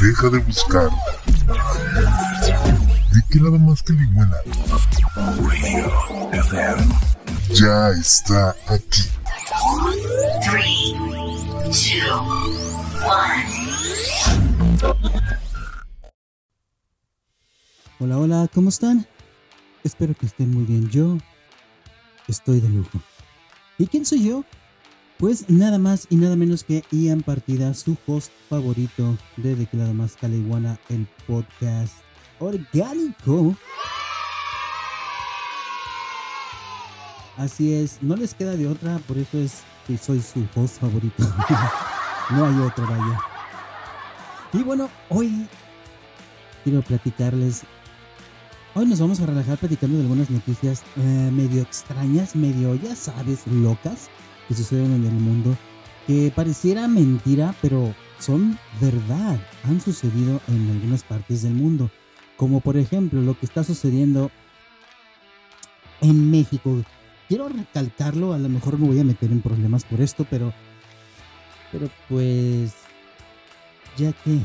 Deja de buscar. ¿De qué lado más que liguana? Radio FM. Ya está aquí. 3, 2, 1. Hola, hola, ¿cómo están? Espero que estén muy bien. Yo estoy de lujo. ¿Y quién soy yo? Pues nada más y nada menos que Ian Partida, su host favorito de De Lado Más Caliguana, el podcast orgánico. Así es, no les queda de otra, por eso es que soy su host favorito. no hay otro, vaya. Y bueno, hoy quiero platicarles. Hoy nos vamos a relajar platicando de algunas noticias eh, medio extrañas, medio, ya sabes, locas que suceden en el mundo que pareciera mentira, pero son verdad, han sucedido en algunas partes del mundo. Como por ejemplo lo que está sucediendo en México. Quiero recalcarlo, a lo mejor me voy a meter en problemas por esto, pero pero pues ya que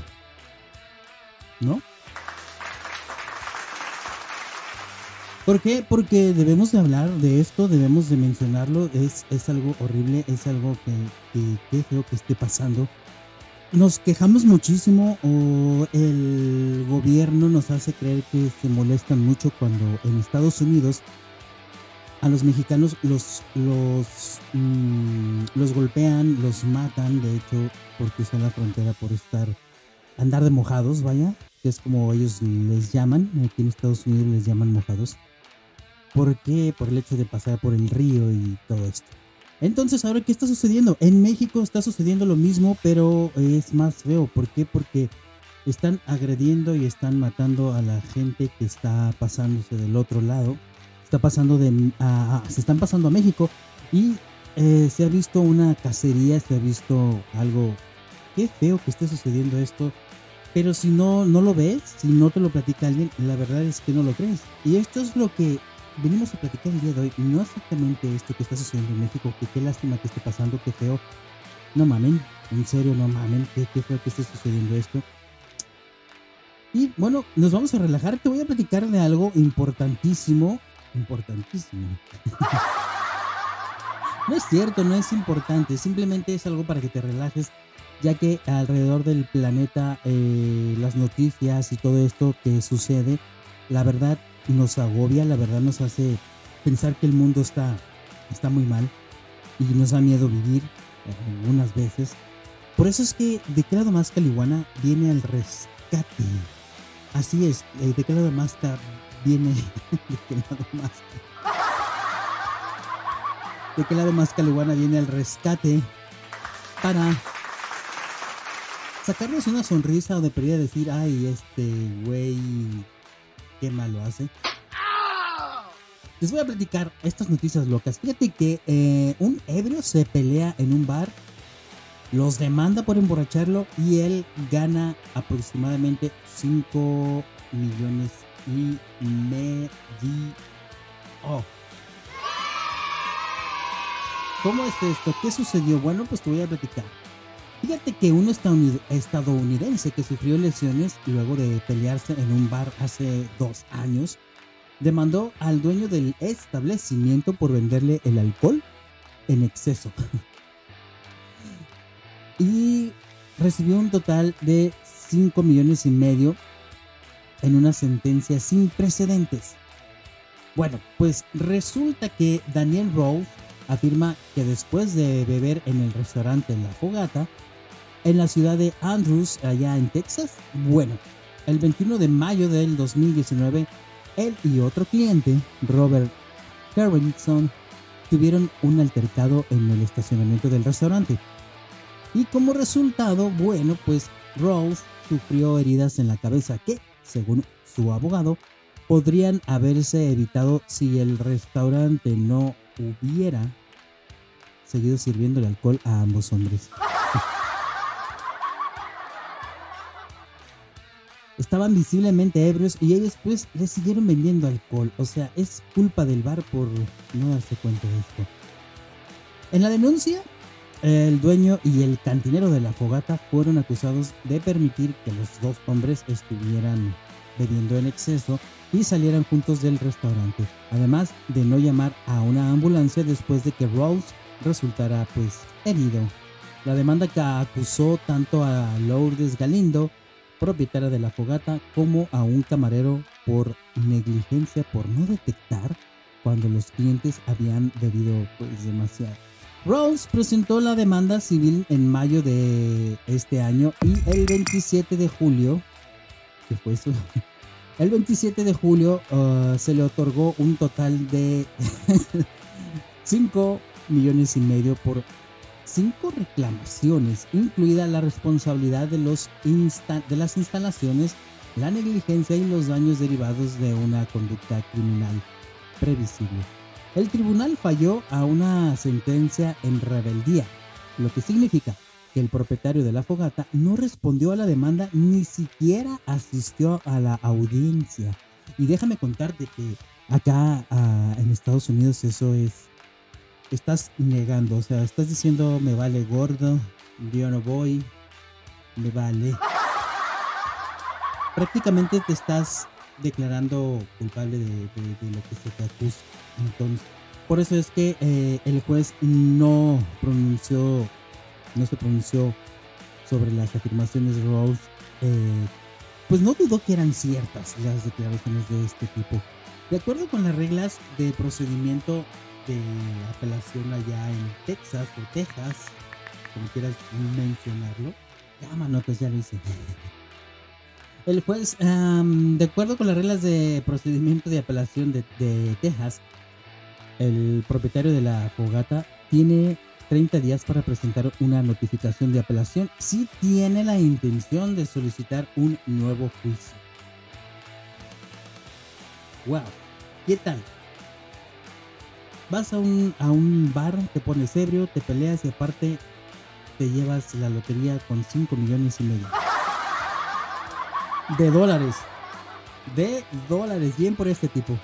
¿no? ¿Por qué? Porque debemos de hablar de esto, debemos de mencionarlo, es, es algo horrible, es algo que, que, feo que esté pasando. Nos quejamos muchísimo o el gobierno nos hace creer que se molestan mucho cuando en Estados Unidos a los mexicanos los, los, mm, los golpean, los matan, de hecho, porque son la frontera por estar, andar de mojados, vaya, que es como ellos les llaman, aquí en Estados Unidos les llaman mojados. ¿Por qué? Por el hecho de pasar por el río y todo esto. Entonces, ahora, ¿qué está sucediendo? En México está sucediendo lo mismo, pero es más feo. ¿Por qué? Porque están agrediendo y están matando a la gente que está pasándose del otro lado. Está pasando de, se están pasando a México y eh, se ha visto una cacería, se ha visto algo. Qué feo que esté sucediendo esto. Pero si no, no lo ves, si no te lo platica alguien, la verdad es que no lo crees. Y esto es lo que venimos a platicar el día de hoy, no exactamente esto que está sucediendo en México, que qué lástima que esté pasando, qué feo. No mamen, en serio, no mamen, qué, qué feo que esté sucediendo esto. Y bueno, nos vamos a relajar. Te voy a platicar de algo importantísimo. Importantísimo. no es cierto, no es importante. Simplemente es algo para que te relajes. Ya que alrededor del planeta, eh, las noticias y todo esto que sucede, la verdad nos agobia, la verdad nos hace pensar que el mundo está, está muy mal y nos da miedo vivir algunas veces. Por eso es que de qué lado más Caliguana viene al rescate. Así es, eh, de qué lado más viene de qué lado más de qué lado más Caliguana viene al rescate para sacarnos una sonrisa o de perdida decir, ay, este güey qué mal hace. Les voy a platicar estas noticias locas. Fíjate que eh, un ebrio se pelea en un bar, los demanda por emborracharlo y él gana aproximadamente 5 millones y medio. ¿Cómo es esto? ¿Qué sucedió? Bueno, pues te voy a platicar. Fíjate que un estadounidense que sufrió lesiones luego de pelearse en un bar hace dos años, demandó al dueño del establecimiento por venderle el alcohol en exceso. y recibió un total de 5 millones y medio en una sentencia sin precedentes. Bueno, pues resulta que Daniel Rose afirma que después de beber en el restaurante La Fogata, en la ciudad de Andrews, allá en Texas. Bueno, el 21 de mayo del 2019, él y otro cliente, Robert Harrison, tuvieron un altercado en el estacionamiento del restaurante. Y como resultado, bueno, pues Rose sufrió heridas en la cabeza que, según su abogado, podrían haberse evitado si el restaurante no hubiera seguido sirviendo el alcohol a ambos hombres. estaban visiblemente ebrios y ellos pues les siguieron vendiendo alcohol. O sea, es culpa del bar por no darse cuenta de esto. En la denuncia, el dueño y el cantinero de la fogata fueron acusados de permitir que los dos hombres estuvieran bebiendo en exceso y salieran juntos del restaurante, además de no llamar a una ambulancia después de que Rose resultara pues herido. La demanda que acusó tanto a Lourdes Galindo, propietaria de la fogata, como a un camarero por negligencia por no detectar cuando los clientes habían bebido pues demasiado. Rose presentó la demanda civil en mayo de este año y el 27 de julio, ¿qué fue eso? El 27 de julio uh, se le otorgó un total de 5 millones y medio por cinco reclamaciones, incluida la responsabilidad de, los insta- de las instalaciones, la negligencia y los daños derivados de una conducta criminal previsible. El tribunal falló a una sentencia en rebeldía, lo que significa que el propietario de la fogata no respondió a la demanda ni siquiera asistió a la audiencia. Y déjame contarte que acá ah, en Estados Unidos eso es estás negando, o sea, estás diciendo me vale gordo, yo no voy, me vale. Prácticamente te estás declarando culpable de, lo que se te acusa. Entonces, por eso es que eh, el juez no pronunció, no se pronunció sobre las afirmaciones de Rose. eh, pues no dudó que eran ciertas las declaraciones de este tipo. De acuerdo con las reglas de procedimiento de apelación allá en Texas o Texas, como quieras mencionarlo. Ya, manotas, ya lo. El juez, am, de acuerdo con las reglas de procedimiento de apelación de, de Texas, el propietario de la fogata tiene 30 días para presentar una notificación de apelación si tiene la intención de solicitar un nuevo juicio. Wow, ¿qué tal? Vas a un, a un bar, te pones ebrio, te peleas y aparte te llevas la lotería con 5 millones y medio. De dólares. De dólares. Bien por este tipo.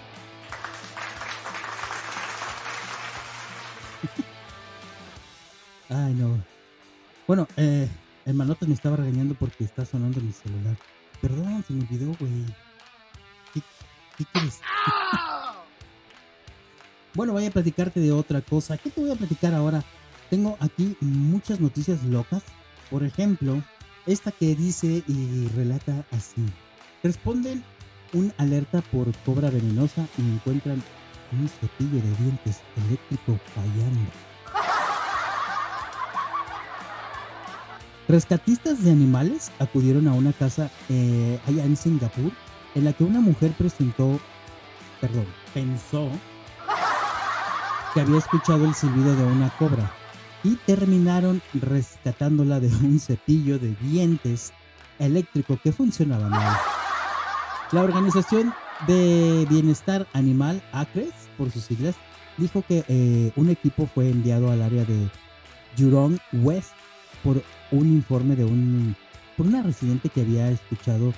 Ay, no. Bueno, eh, el manotas me estaba regañando porque está sonando mi celular. Perdón, se me olvidó, güey. ¿Qué, qué quieres? Bueno, voy a platicarte de otra cosa. ¿Qué te voy a platicar ahora? Tengo aquí muchas noticias locas. Por ejemplo, esta que dice y relata así. Responden un alerta por cobra venenosa y encuentran un cepillo de dientes eléctrico fallando. Rescatistas de animales acudieron a una casa eh, allá en Singapur en la que una mujer presentó, perdón, pensó que había escuchado el silbido de una cobra y terminaron rescatándola de un cepillo de dientes eléctrico que funcionaba mal. La organización de bienestar animal, ACRES, por sus siglas, dijo que eh, un equipo fue enviado al área de Jurong West por un informe de un por una residente que había escuchado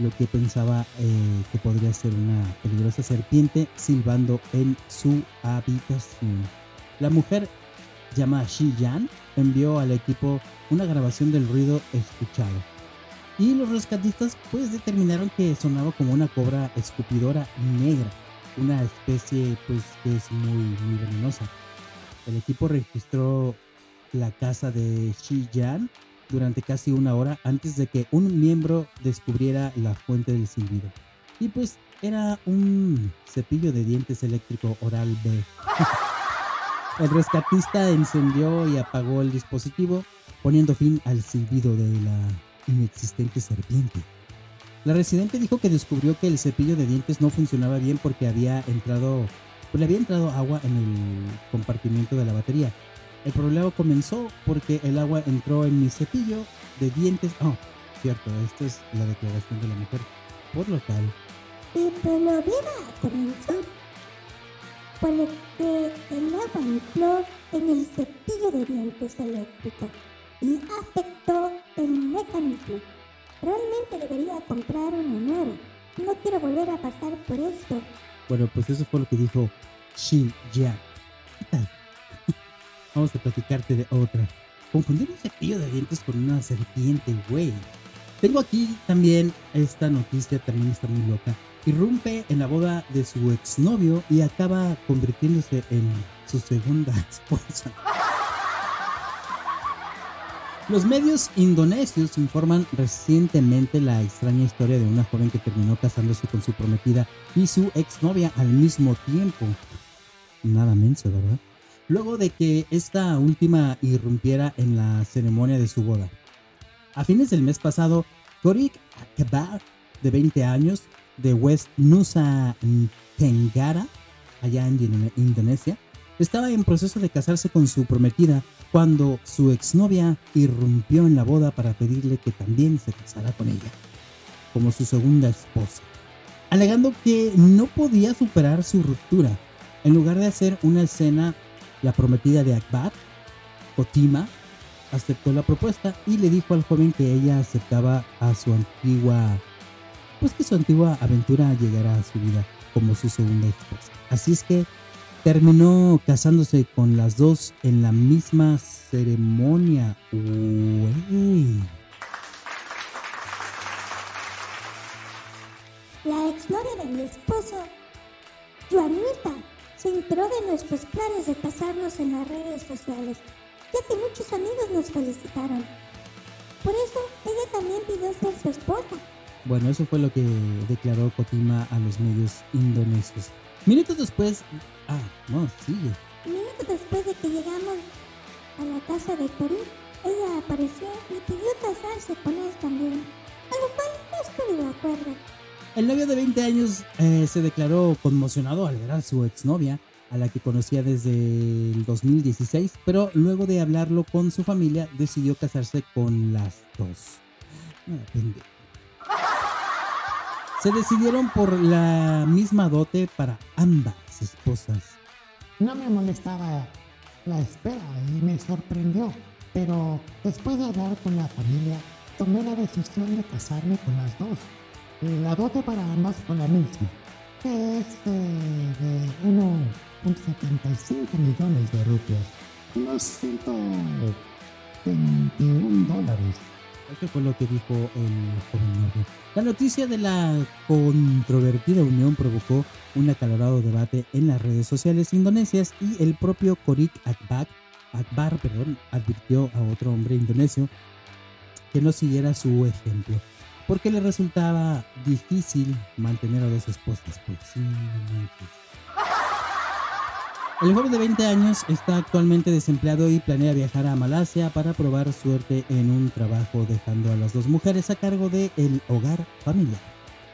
lo que pensaba eh, que podría ser una peligrosa serpiente silbando en su habitación. La mujer llamada Shi Yan envió al equipo una grabación del ruido escuchado. Y los rescatistas pues determinaron que sonaba como una cobra escupidora negra, una especie pues que es muy, muy venenosa. El equipo registró la casa de Shi Yan durante casi una hora antes de que un miembro descubriera la fuente del silbido. Y pues era un cepillo de dientes eléctrico oral B. El rescatista encendió y apagó el dispositivo, poniendo fin al silbido de la inexistente serpiente. La residente dijo que descubrió que el cepillo de dientes no funcionaba bien porque había entrado, pues le había entrado agua en el compartimiento de la batería. El problema comenzó porque el agua entró en mi cepillo de dientes. Oh, cierto, esta es la declaración de la mujer. Por lo tal, El problema comenzó por lo que el agua entró en el cepillo de dientes eléctrico y afectó el mecanismo. Realmente debería comprar uno nuevo. No quiero volver a pasar por esto. bueno, pues eso fue lo que dijo Shin Yan. ¿Qué tal? Vamos a platicarte de otra. Confundir un cepillo de dientes con una serpiente, güey. Tengo aquí también esta noticia, también está muy loca. Irrumpe en la boda de su exnovio y acaba convirtiéndose en su segunda esposa. Los medios indonesios informan recientemente la extraña historia de una joven que terminó casándose con su prometida y su exnovia al mismo tiempo. Nada menso, ¿verdad? Luego de que esta última irrumpiera en la ceremonia de su boda. A fines del mes pasado, Korik Akbar, de 20 años, de West Nusa Tenggara, allá en Indonesia, estaba en proceso de casarse con su prometida cuando su exnovia irrumpió en la boda para pedirle que también se casara con ella, como su segunda esposa, alegando que no podía superar su ruptura. En lugar de hacer una escena, la prometida de Akbar, Otima, aceptó la propuesta y le dijo al joven que ella aceptaba a su antigua, pues que su antigua aventura llegara a su vida como su segunda esposa. Así es que terminó casándose con las dos en la misma ceremonia. Uy. La exnovia de mi esposo, Juanita, se enteró de nuestros planes de casarnos en las redes sociales, ya que muchos amigos nos felicitaron. Por eso, ella también pidió ser su esposa. Bueno, eso fue lo que declaró Kotima a los medios indonesios. Minutos después Ah, no, sigue. Minutos después de que llegamos a la casa de Corín, ella apareció y pidió casarse con él también, a lo cual no estuve de acuerdo. El novio de 20 años eh, se declaró conmocionado al ver a su exnovia, a la que conocía desde el 2016, pero luego de hablarlo con su familia decidió casarse con las dos. Ah, se decidieron por la misma dote para ambas esposas. No me molestaba la espera y me sorprendió, pero después de hablar con la familia, tomé la decisión de casarme con las dos. La dote para ambas fue la misma, que es eh, de 1.75 millones de rupias, unos 121 dólares. Eso fue lo que dijo el joven novio. La noticia de la controvertida unión provocó un acalorado debate en las redes sociales indonesias y el propio Korik Akbar, Akbar perdón, advirtió a otro hombre indonesio que no siguiera su ejemplo, porque le resultaba difícil mantener a dos esposas. Pues sí, el joven de 20 años está actualmente desempleado y planea viajar a Malasia para probar suerte en un trabajo dejando a las dos mujeres a cargo del el hogar familiar.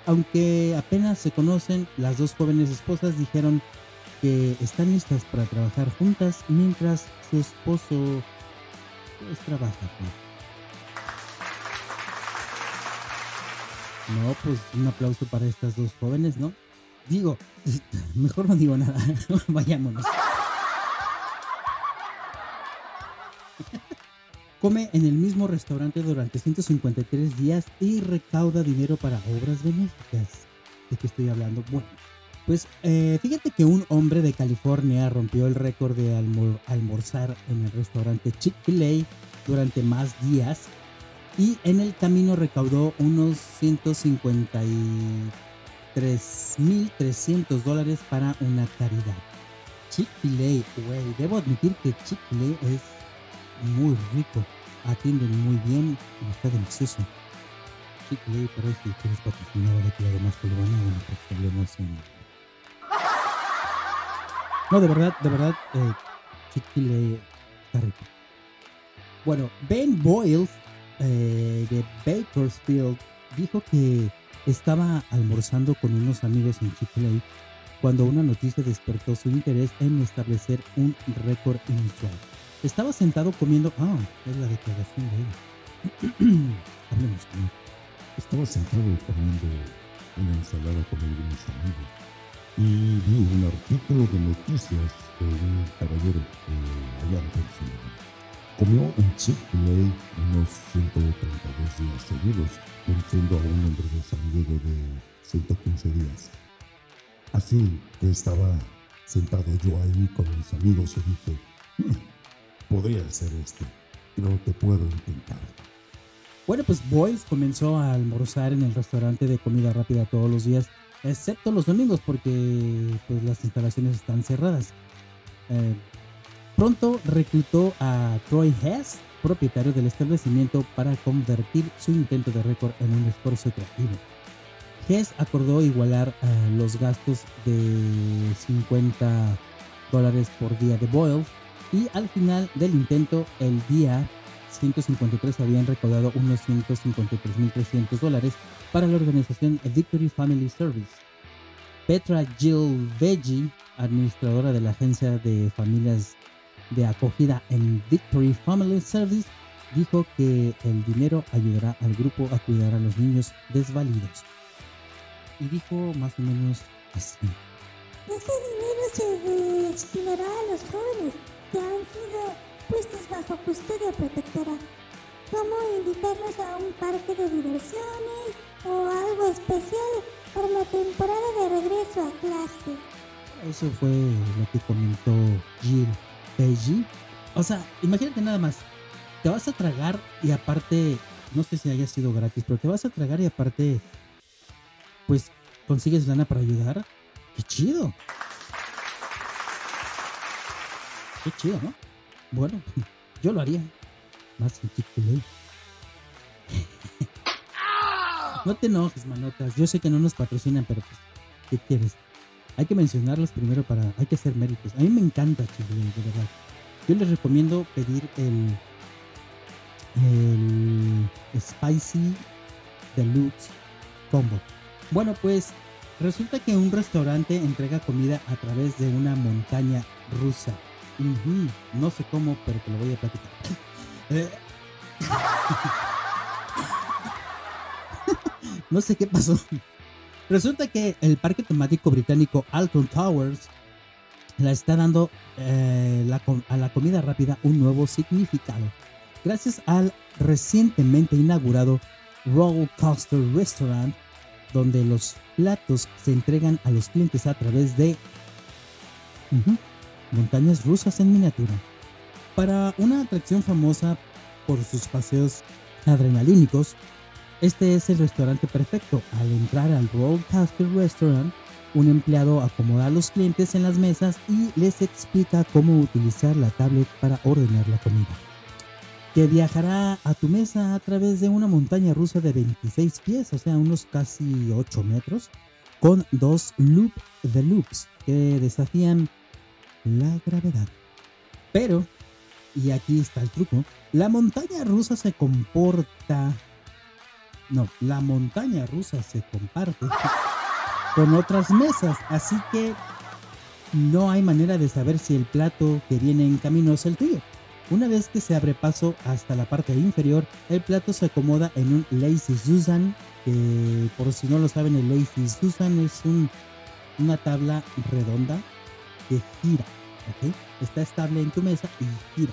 Aunque apenas se conocen, las dos jóvenes esposas dijeron que están listas para trabajar juntas mientras su esposo pues, trabaja. No, pues un aplauso para estas dos jóvenes, ¿no? Digo, mejor no digo nada. Vayámonos. Come en el mismo restaurante durante 153 días y recauda dinero para obras benéficas. ¿De qué estoy hablando? Bueno, pues eh, fíjate que un hombre de California rompió el récord de almorzar en el restaurante Chick-fil-A durante más días y en el camino recaudó unos 150 3.300 dólares para una caridad. Chick-fil-A, güey, debo admitir que Chick-fil-A es muy rico, atienden muy bien y está delicioso. Chick-fil-A, por eso si quieres patrocinar de que además peruana, bueno, pues hablemos en... No, de verdad, de verdad, eh, Chick-fil-A está rico. Bueno, Ben Boyle eh, de Bakersfield dijo que estaba almorzando con unos amigos en Chick-fil-A cuando una noticia despertó su interés en establecer un récord inusual. Estaba sentado comiendo. Ah, es la declaración de él. Hablemos con él. Estaba sentado comiendo una ensalada con algunos amigos y vi un artículo de noticias de un caballero eh, allá en. Comió en Chick-fil-A unos 132 días seguidos venciendo a un hombre de San Diego de 115 días. Así que estaba sentado yo ahí con mis amigos y dije, podría ser este. Creo que puedo intentar. Bueno, pues Boyles comenzó a almorzar en el restaurante de comida rápida todos los días, excepto los domingos porque pues, las instalaciones están cerradas. Eh, pronto reclutó a Troy Hess, propietario del establecimiento, para convertir su intento de récord en un esfuerzo creativo. Hess acordó igualar eh, los gastos de 50 dólares por día de Boyles y al final del intento, el día 153 habían recaudado unos 153.300 dólares para la organización Victory Family Service. Petra Jill Veggie, administradora de la agencia de familias de acogida en Victory Family Service, dijo que el dinero ayudará al grupo a cuidar a los niños desvalidos. Y dijo más o menos así. Ese dinero se destinará a los jóvenes que han sido puestos bajo custodia protectora. Como invitarlos a un parque de diversiones o algo especial para la temporada de regreso a clase. Eso fue lo que comentó Jill O sea, imagínate nada más. Te vas a tragar y aparte, no sé si haya sido gratis, pero te vas a tragar y aparte, pues consigues lana para ayudar. ¡Qué chido! ¡Qué chido, ¿no? Bueno, yo lo haría. Más en. No te enojes, manotas. Yo sé que no nos patrocinan, pero pues, ¿qué quieres? Hay que mencionarlos primero para. Hay que hacer méritos. A mí me encanta Chick-fil-A, de verdad. Yo les recomiendo pedir el. El. Spicy Deluxe Combo. Bueno, pues. Resulta que un restaurante entrega comida a través de una montaña rusa. No sé cómo, pero te lo voy a platicar. Eh. no sé qué pasó. Resulta que el parque temático británico Alton Towers la está dando eh, a la comida rápida un nuevo significado. Gracias al recientemente inaugurado Roller Coaster Restaurant, donde los platos se entregan a los clientes a través de montañas rusas en miniatura. Para una atracción famosa por sus paseos adrenalínicos, este es el restaurante perfecto. Al entrar al Rollcaster Restaurant, un empleado acomoda a los clientes en las mesas y les explica cómo utilizar la tablet para ordenar la comida. Que viajará a tu mesa a través de una montaña rusa de 26 pies, o sea, unos casi 8 metros, con dos loop de loops que desafían la gravedad. Pero, y aquí está el truco, la montaña rusa se comporta... No, la montaña rusa se comparte con otras mesas, así que no hay manera de saber si el plato que viene en camino es el tuyo. Una vez que se abre paso hasta la parte inferior, el plato se acomoda en un Lazy Susan, que por si no lo saben, el Lazy Susan es un- una tabla redonda que gira. Está estable en tu mesa y gira.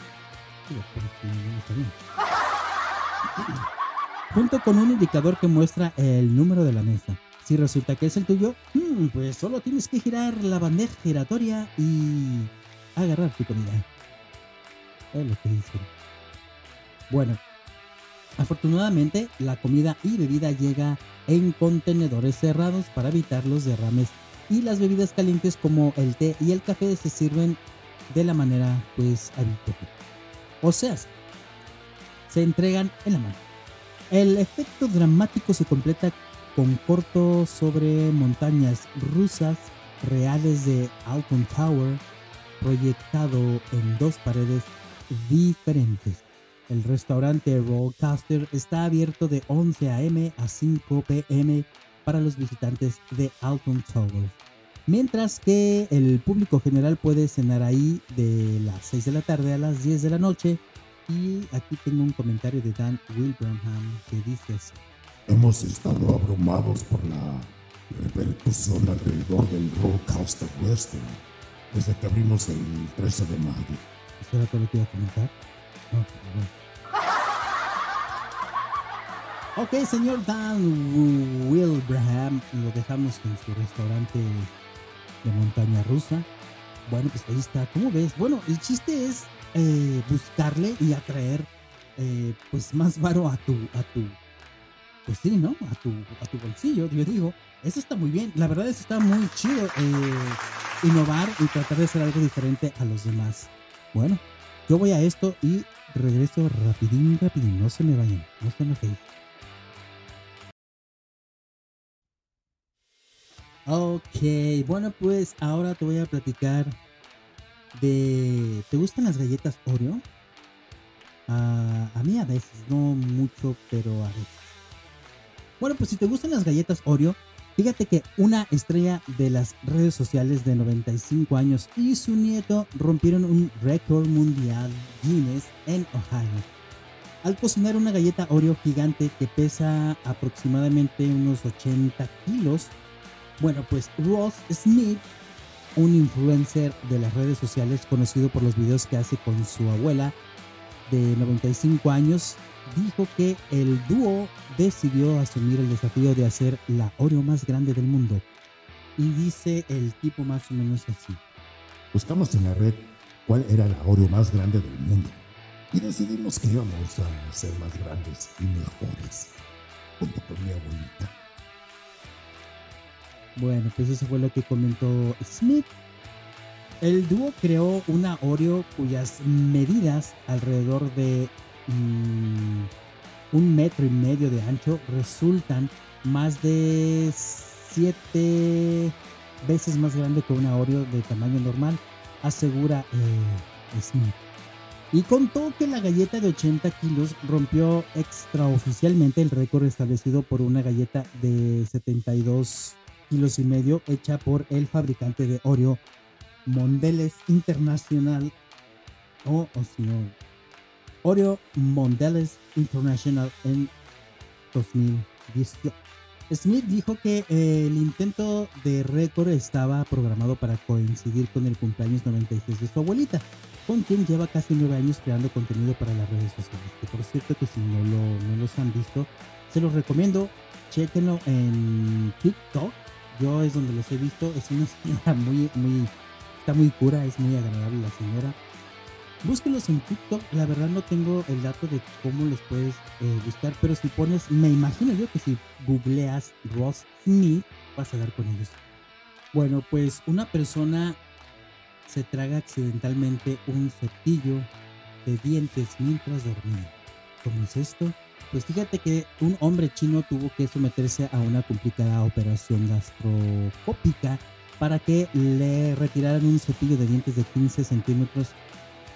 Junto con un indicador que muestra el número de la mesa. Si resulta que es el tuyo, mm, pues solo tienes que girar la bandeja giratoria y agarrar tu comida. Es lo que dicen. Bueno, afortunadamente la comida y bebida llega en contenedores cerrados para evitar los derrames y las bebidas calientes como el té y el café se sirven de la manera pues habitual. O sea, se entregan en la mano. El efecto dramático se completa con corto sobre montañas rusas reales de Alton Tower proyectado en dos paredes diferentes. El restaurante Rollcaster está abierto de 11 a.m. a 5 p.m. para los visitantes de Alton Tower. Mientras que el público general puede cenar ahí de las 6 de la tarde a las 10 de la noche. Y aquí tengo un comentario de Dan Wilbraham que dice así. Hemos estado abrumados por la repercusión alrededor del Rollcaster Western desde que abrimos el 13 de mayo. ¿Eso era todo lo que iba a comentar? No, pero bueno. Ok, señor Dan Wilbraham, lo dejamos en su restaurante de montaña rusa. Bueno, pues ahí está. ¿Cómo ves? Bueno, el chiste es eh, buscarle y atraer eh, pues más varo a tu, a tu, pues sí, ¿no? A tu, a tu bolsillo, yo digo. Eso está muy bien. La verdad, eso está muy chido. eh, innovar y tratar de hacer algo diferente a los demás. Bueno, yo voy a esto y regreso rapidín, rapidín. No se me vayan, no se enojen. Ok, bueno pues ahora te voy a platicar de... ¿Te gustan las galletas Oreo? Ah, a mí a veces, no mucho, pero a veces. Bueno, pues si te gustan las galletas Oreo, fíjate que una estrella de las redes sociales de 95 años y su nieto rompieron un récord mundial Guinness en Ohio. Al cocinar una galleta Oreo gigante que pesa aproximadamente unos 80 kilos, bueno, pues Ross Smith, un influencer de las redes sociales conocido por los videos que hace con su abuela de 95 años, dijo que el dúo decidió asumir el desafío de hacer la Oreo más grande del mundo. Y dice el tipo más o menos así. Buscamos en la red cuál era la Oreo más grande del mundo y decidimos que íbamos a ser más grandes y mejores junto con mi abuelita. Bueno, pues eso fue lo que comentó Smith. El dúo creó una Oreo cuyas medidas alrededor de mm, un metro y medio de ancho resultan más de siete veces más grande que una Oreo de tamaño normal, asegura eh, Smith. Y contó que la galleta de 80 kilos rompió extraoficialmente el récord establecido por una galleta de 72 kilos y medio hecha por el fabricante de Oreo Mondelez International o, o si no Oreo Mondelez International en 2018. Smith dijo que eh, el intento de récord estaba programado para coincidir con el cumpleaños 96 de su abuelita, con quien lleva casi nueve años creando contenido para las redes sociales. Que por cierto que si no, lo, no los han visto, se los recomiendo. Chequenlo en TikTok. Yo es donde los he visto. Es una señora muy, muy, está muy cura, es muy agradable la señora. Búsquenlos en TikTok. La verdad no tengo el dato de cómo los puedes eh, buscar, pero si pones, me imagino yo que si googleas Ross Smith, vas a dar con ellos. Bueno, pues una persona se traga accidentalmente un cepillo de dientes mientras dormía. ¿Cómo es esto? Pues fíjate que un hombre chino tuvo que someterse a una complicada operación gastroscópica para que le retiraran un cepillo de dientes de 15 centímetros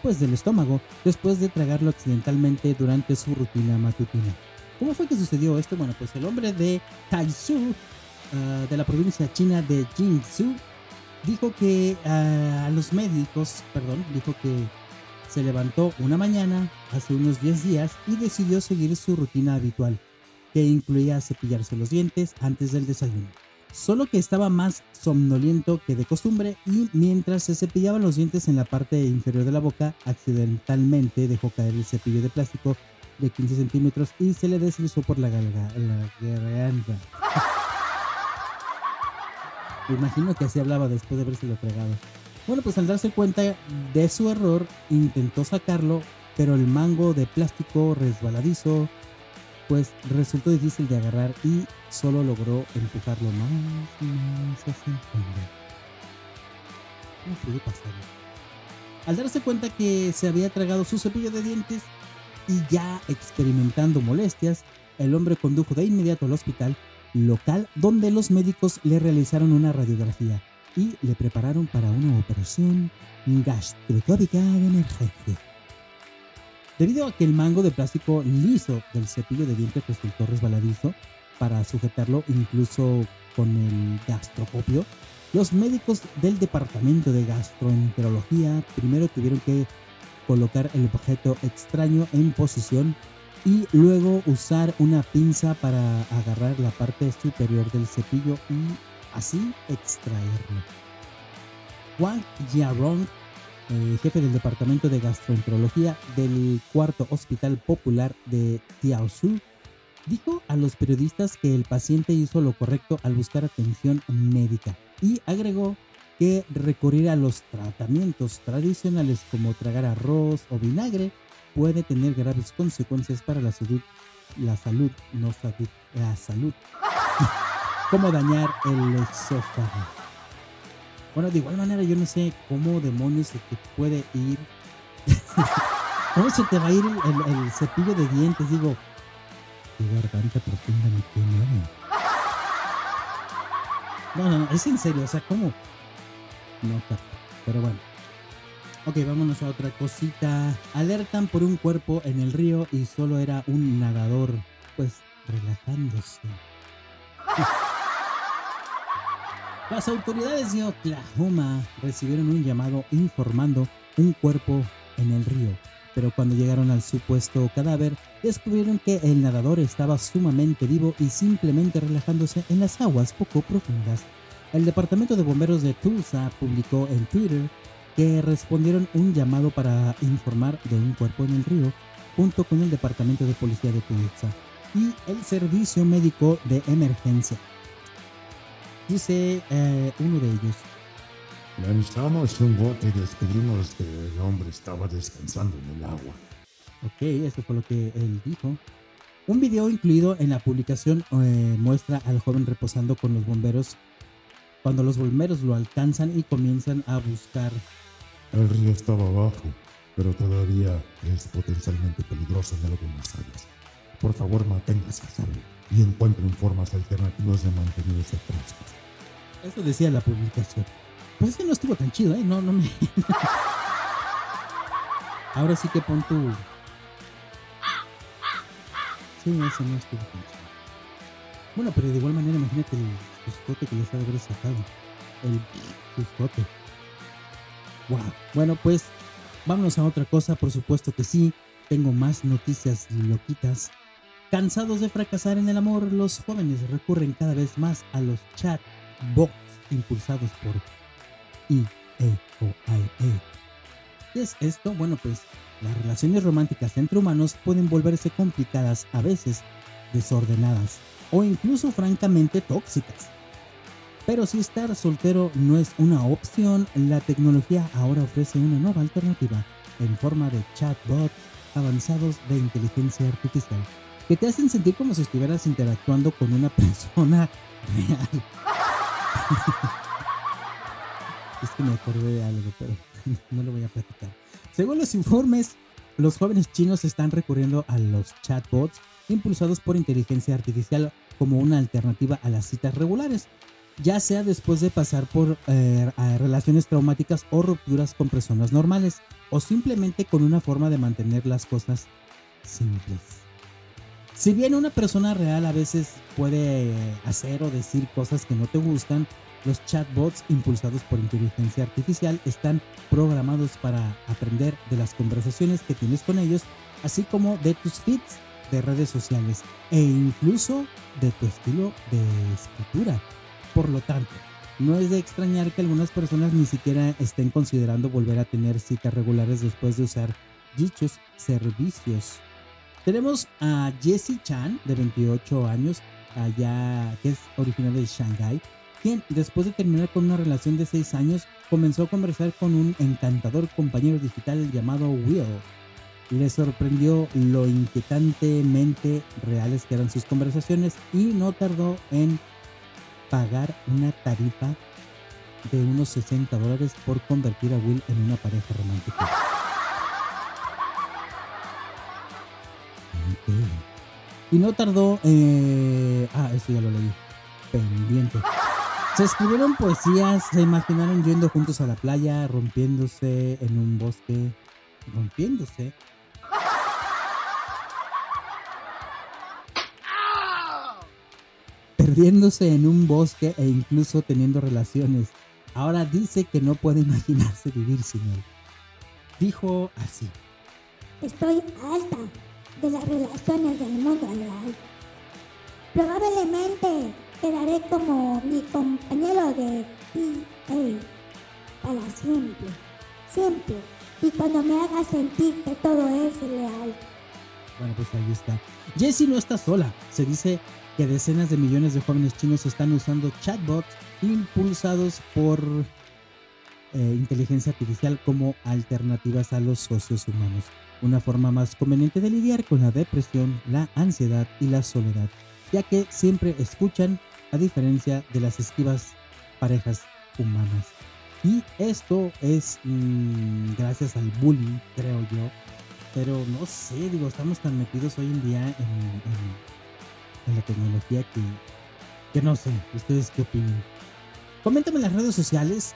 pues del estómago después de tragarlo accidentalmente durante su rutina matutina. ¿Cómo fue que sucedió esto? Bueno, pues el hombre de Taizhou, uh, de la provincia china de Jinzhou, dijo que uh, a los médicos, perdón, dijo que se levantó una mañana hace unos 10 días y decidió seguir su rutina habitual, que incluía cepillarse los dientes antes del desayuno. Solo que estaba más somnoliento que de costumbre y mientras se cepillaba los dientes en la parte inferior de la boca, accidentalmente dejó caer el cepillo de plástico de 15 centímetros y se le deslizó por la, garganta. Imagino que así hablaba después de haberse lo tragado. Bueno, pues al darse cuenta de su error, intentó sacarlo, pero el mango de plástico resbaladizo, pues resultó difícil de agarrar y solo logró empujarlo más y más hacia el fondo. ¿Cómo pudo pasar? Al darse cuenta que se había tragado su cepillo de dientes y ya experimentando molestias, el hombre condujo de inmediato al hospital local donde los médicos le realizaron una radiografía y le prepararon para una operación gastroscópica de emergencia. Debido a que el mango de plástico liso del cepillo de dientes resultó resbaladizo para sujetarlo incluso con el gastrocopio, los médicos del departamento de gastroenterología primero tuvieron que colocar el objeto extraño en posición y luego usar una pinza para agarrar la parte superior del cepillo y así extraerlo. Wang Jiarong, eh, jefe del departamento de gastroenterología del cuarto hospital popular de Tiaosu, dijo a los periodistas que el paciente hizo lo correcto al buscar atención médica y agregó que recurrir a los tratamientos tradicionales como tragar arroz o vinagre puede tener graves consecuencias para la salud, la salud, no salud, la salud, como dañar el esófago. Bueno, de igual manera yo no sé cómo demonios se te puede ir, cómo se te va a ir el, cepillo de dientes, digo, tu garganta profunda qué nada. No, no, no, es en serio, o sea, ¿cómo? No pero bueno. Ok, vámonos a otra cosita. Alertan por un cuerpo en el río y solo era un nadador, pues relajándose. Las autoridades de Oklahoma recibieron un llamado informando un cuerpo en el río, pero cuando llegaron al supuesto cadáver, descubrieron que el nadador estaba sumamente vivo y simplemente relajándose en las aguas poco profundas. El Departamento de Bomberos de Tulsa publicó en Twitter que respondieron un llamado para informar de un cuerpo en el río junto con el Departamento de Policía de Tulsa y el Servicio Médico de Emergencia. Dice eh, uno de ellos, Lanzamos un bote y descubrimos que el hombre estaba descansando en el agua. Ok, eso fue lo que él dijo. Un video incluido en la publicación eh, muestra al joven reposando con los bomberos cuando los bomberos lo alcanzan y comienzan a buscar. El río estaba abajo, pero todavía es potencialmente peligroso en algunas áreas. Por favor, manténgase a salvo y encuentren formas alternativas de mantenerse frescos. Eso decía la publicación. Pues es que no estuvo tan chido, ¿eh? No, no me. Ahora sí que pon tu. Sí, eso no estuvo tan chido. Bueno, pero de igual manera, imagínate el sustote que les ha de haber sacado. El sustote. Wow. Bueno, pues vámonos a otra cosa, por supuesto que sí. Tengo más noticias loquitas. Cansados de fracasar en el amor, los jóvenes recurren cada vez más a los chatbots impulsados por EA o IA. ¿Qué es esto? Bueno, pues las relaciones románticas entre humanos pueden volverse complicadas a veces, desordenadas o incluso francamente tóxicas. Pero si estar soltero no es una opción, la tecnología ahora ofrece una nueva alternativa en forma de chatbots avanzados de inteligencia artificial que te hacen sentir como si estuvieras interactuando con una persona real. es que me acordé de algo, pero no lo voy a platicar. Según los informes, los jóvenes chinos están recurriendo a los chatbots impulsados por inteligencia artificial como una alternativa a las citas regulares, ya sea después de pasar por eh, relaciones traumáticas o rupturas con personas normales, o simplemente con una forma de mantener las cosas simples. Si bien una persona real a veces puede hacer o decir cosas que no te gustan, los chatbots impulsados por inteligencia artificial están programados para aprender de las conversaciones que tienes con ellos, así como de tus feeds de redes sociales e incluso de tu estilo de escritura. Por lo tanto, no es de extrañar que algunas personas ni siquiera estén considerando volver a tener citas regulares después de usar dichos servicios. Tenemos a Jessie Chan, de 28 años, allá, que es originario de Shanghai, quien después de terminar con una relación de 6 años, comenzó a conversar con un encantador compañero digital llamado Will. Le sorprendió lo inquietantemente reales que eran sus conversaciones y no tardó en pagar una tarifa de unos 60 dólares por convertir a Will en una pareja romántica. Y no tardó. eh, ah, eso ya lo leí. Pendiente. Se escribieron poesías, se imaginaron yendo juntos a la playa, rompiéndose en un bosque. Rompiéndose. Perdiéndose en un bosque e incluso teniendo relaciones. Ahora dice que no puede imaginarse vivir sin él. Dijo así. Estoy alta de las relaciones del mundo real. Probablemente quedaré como mi compañero de PA para siempre, siempre. Y cuando me haga sentir que todo es real. Bueno, pues ahí está. Jessie no está sola. Se dice que decenas de millones de jóvenes chinos están usando chatbots impulsados por eh, inteligencia artificial como alternativas a los socios humanos, una forma más conveniente de lidiar con la depresión, la ansiedad y la soledad, ya que siempre escuchan a diferencia de las esquivas parejas humanas. Y esto es mm, gracias al bullying, creo yo. Pero no sé, digo, estamos tan metidos hoy en día en, la tecnología que, que no sé, ustedes qué opinan. Coméntame en las redes sociales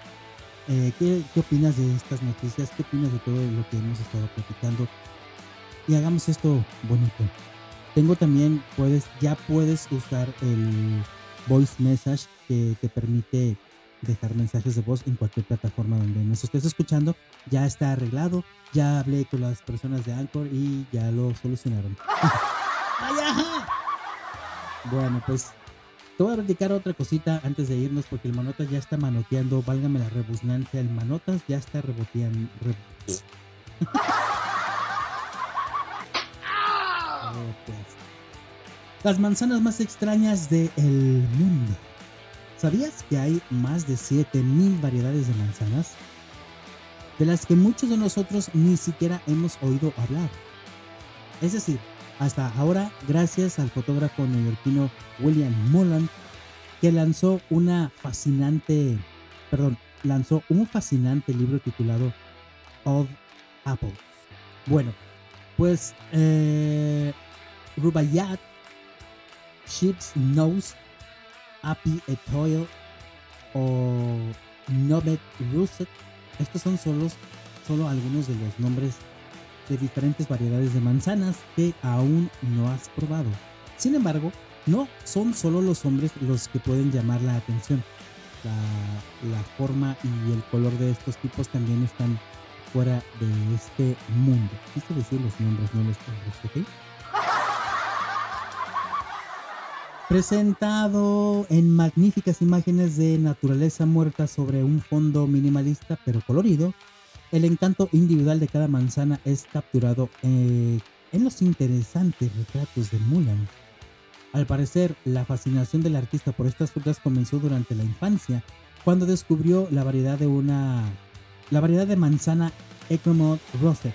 eh, ¿qué, qué opinas de estas noticias, qué opinas de todo lo que hemos estado platicando. Y hagamos esto bonito. Tengo también, puedes, ya puedes usar el voice message que te permite dejar mensajes de voz en cualquier plataforma donde nos estés escuchando. Ya está arreglado, ya hablé con las personas de Anchor y ya lo solucionaron. Bueno, pues te voy a platicar otra cosita antes de irnos porque el Manotas ya está manoteando, válgame la rebusnancia, el Manotas ya está reboteando. Oh, pues. Las manzanas más extrañas del mundo. ¿Sabías que hay más de 7000 variedades de manzanas? De las que muchos de nosotros ni siquiera hemos oído hablar. Es decir, hasta ahora, gracias al fotógrafo neoyorquino William Mullen, que lanzó una fascinante, perdón, lanzó un fascinante libro titulado Of Apples. Bueno, pues eh, Rubaiyat, Sheep's Nose, Api Etoile o Nobet Russet. Estos son solos, solo algunos de los nombres de diferentes variedades de manzanas que aún no has probado. Sin embargo, no son solo los hombres los que pueden llamar la atención. La, la forma y el color de estos tipos también están fuera de este mundo. Quise decir los nombres, no los colores, ¿ok? Presentado en magníficas imágenes de naturaleza muerta sobre un fondo minimalista pero colorido, el encanto individual de cada manzana es capturado eh, en los interesantes retratos de Mulan. Al parecer, la fascinación del artista por estas frutas comenzó durante la infancia, cuando descubrió la variedad de una la variedad de manzana Equimalt Rosette,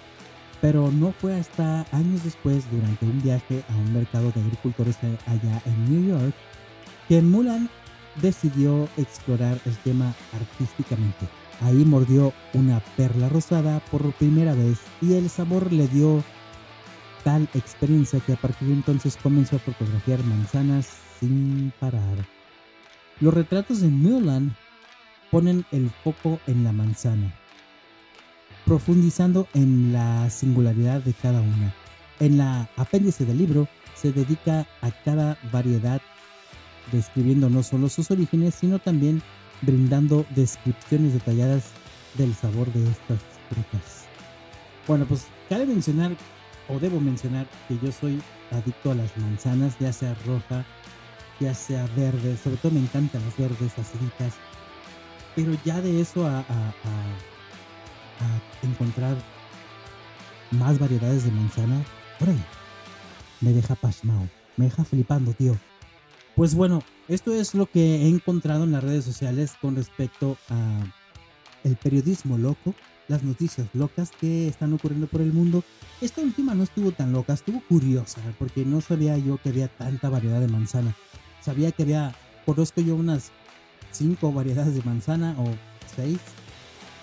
pero no fue hasta años después, durante un viaje a un mercado de agricultores allá en New York, que Mulan decidió explorar el tema artísticamente. Ahí mordió una perla rosada por primera vez y el sabor le dio tal experiencia que a partir de entonces comenzó a fotografiar manzanas sin parar. Los retratos de Mulan ponen el foco en la manzana, profundizando en la singularidad de cada una. En la apéndice del libro se dedica a cada variedad, describiendo no solo sus orígenes, sino también brindando descripciones detalladas del sabor de estas frutas. Bueno, pues cabe mencionar, o debo mencionar, que yo soy adicto a las manzanas, ya sea roja, ya sea verde, sobre todo me encantan las verdes, aciditas, pero ya de eso a, encontrar más variedades de manzana, órale, me deja pasmado, me deja flipando, tío. Pues bueno, esto es lo que he encontrado en las redes sociales con respecto a el periodismo loco, las noticias locas que están ocurriendo por el mundo. Esta última no estuvo tan loca, estuvo curiosa, porque no sabía yo que había tanta variedad de manzana. Sabía que había, conozco yo unas cinco variedades de manzana o seis,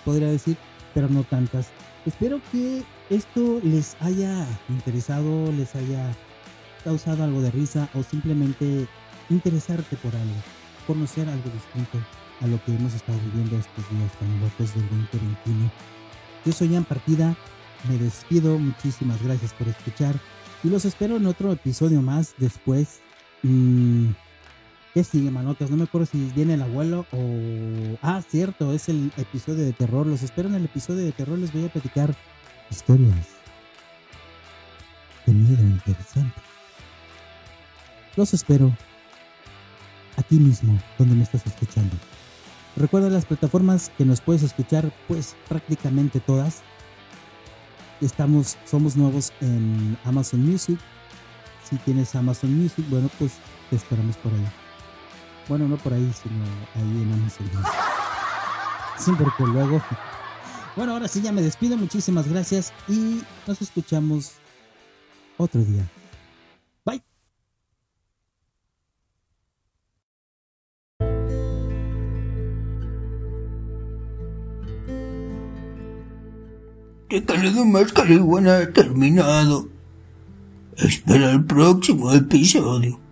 podría decir, pero no tantas. Espero que esto les haya interesado, les haya causado algo de risa o simplemente interesarte por algo, conocer algo distinto a lo que hemos estado viviendo estos días tan locos del 2021. Yo soy Ian Partida, me despido, muchísimas gracias por escuchar y los espero en otro episodio más después. Mm, ¿Qué sigue, manotas? No me acuerdo si viene el abuelo o... Ah, cierto, es el episodio de terror. Los espero en el episodio de terror. Les voy a platicar historias de miedo interesante. Los espero aquí mismo, donde me estás escuchando. Recuerda las plataformas que nos puedes escuchar, pues prácticamente todas. Estamos, somos nuevos en Amazon Music. Si tienes Amazon Music, bueno, pues te esperamos por ahí. Bueno, no por ahí, sino ahí en Amazon Music. Sí, porque luego. Bueno, ahora sí ya me despido. Muchísimas gracias y nos escuchamos otro día. Recalado más Caliguana ha terminado. Espera el próximo episodio.